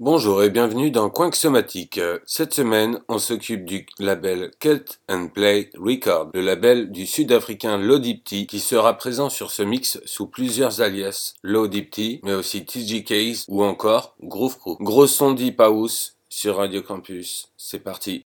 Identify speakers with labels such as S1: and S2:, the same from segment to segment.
S1: Bonjour et bienvenue dans Coin Somatique. Cette semaine, on s'occupe du label Cut and Play Record, le label du sud-africain Lodipti qui sera présent sur ce mix sous plusieurs alias, Lodipti, mais aussi TGKs ou encore Groove Crew. Gros son deep sur Radio Campus. C'est parti.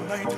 S1: tonight.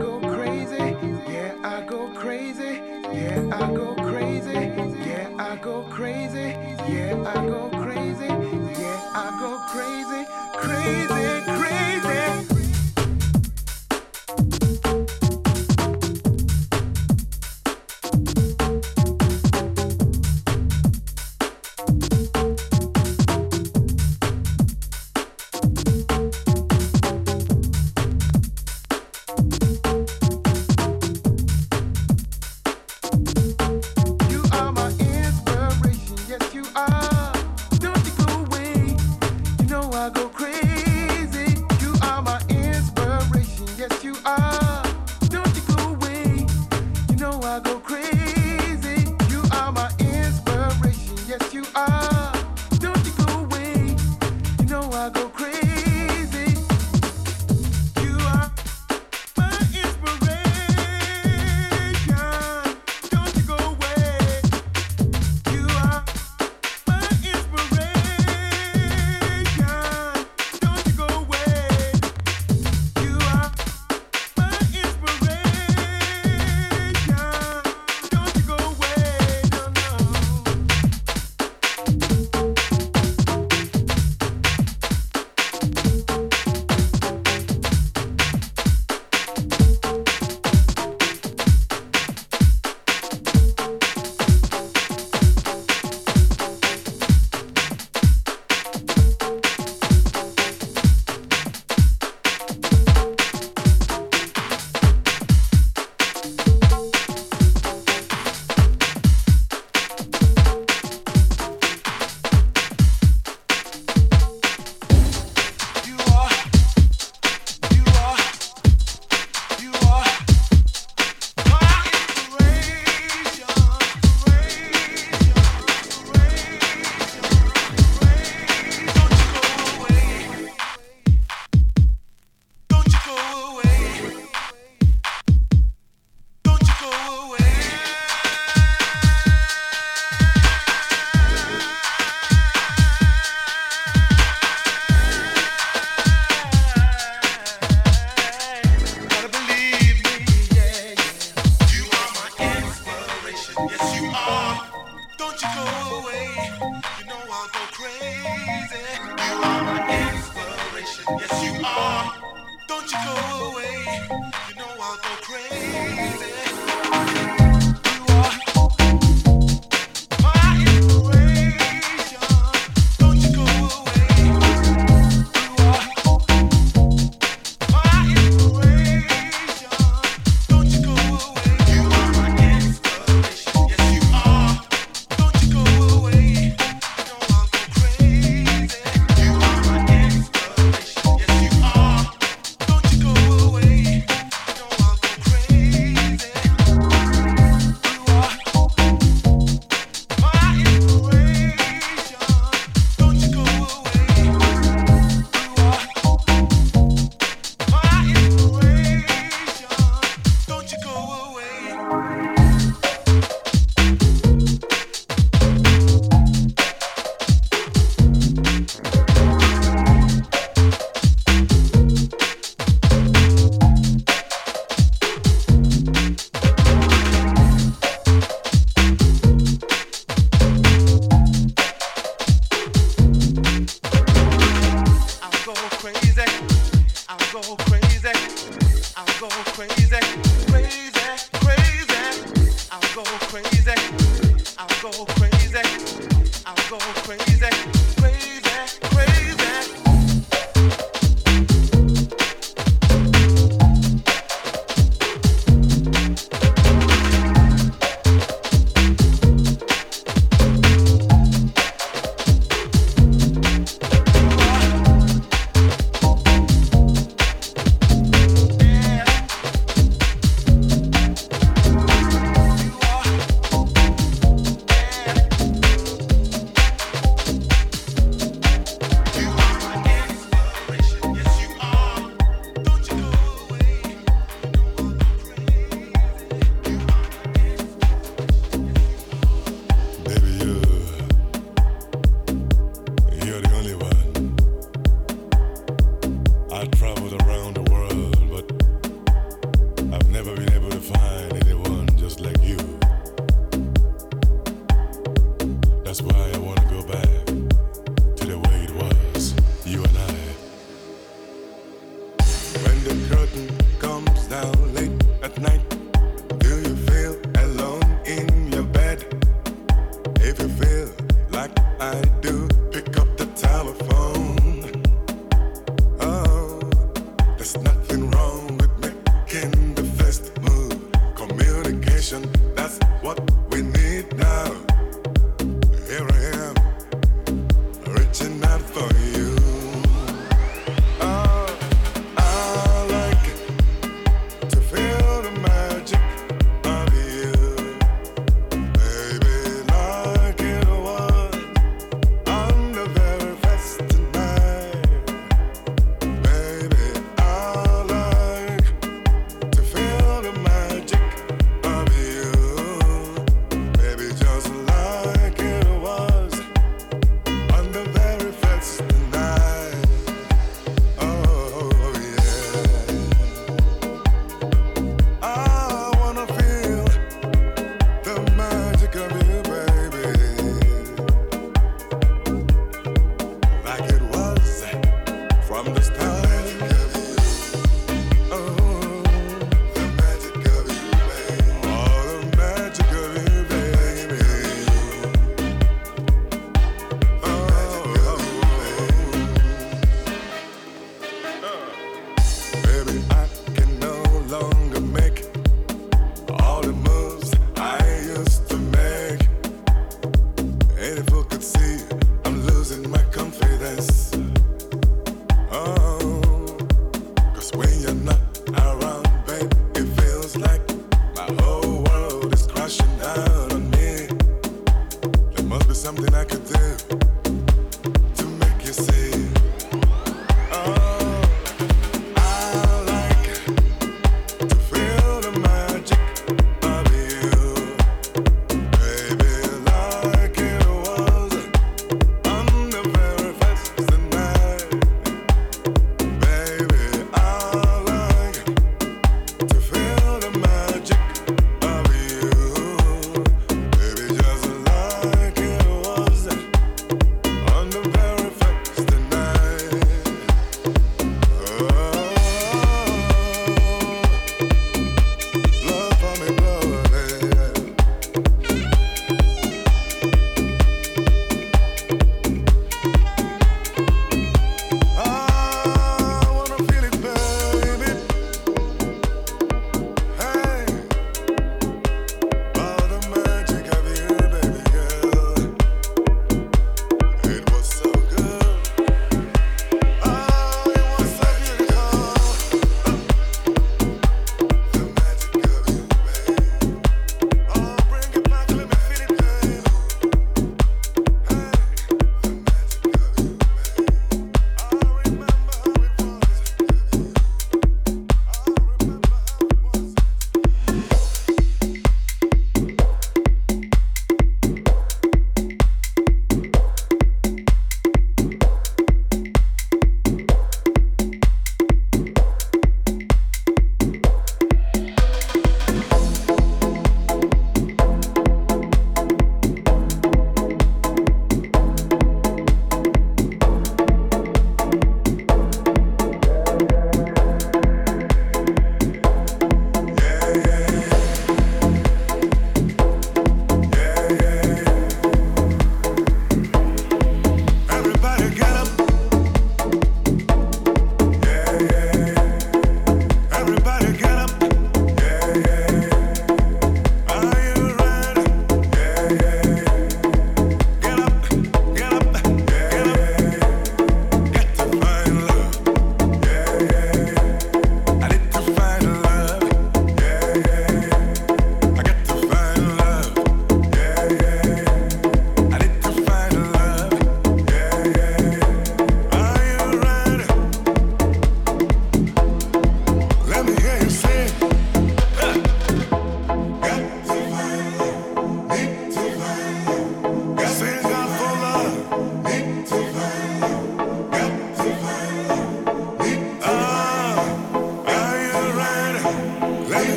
S1: go crazy. Yeah, I go crazy. Yeah, I go crazy. Yeah, I go crazy. Yeah, I go crazy. Yeah, I go
S2: crazy.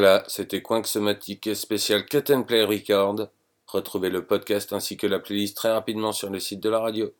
S2: Voilà, c'était Somatique spécial Cut and Play Record. Retrouvez le podcast ainsi que la playlist très rapidement sur le site de la radio.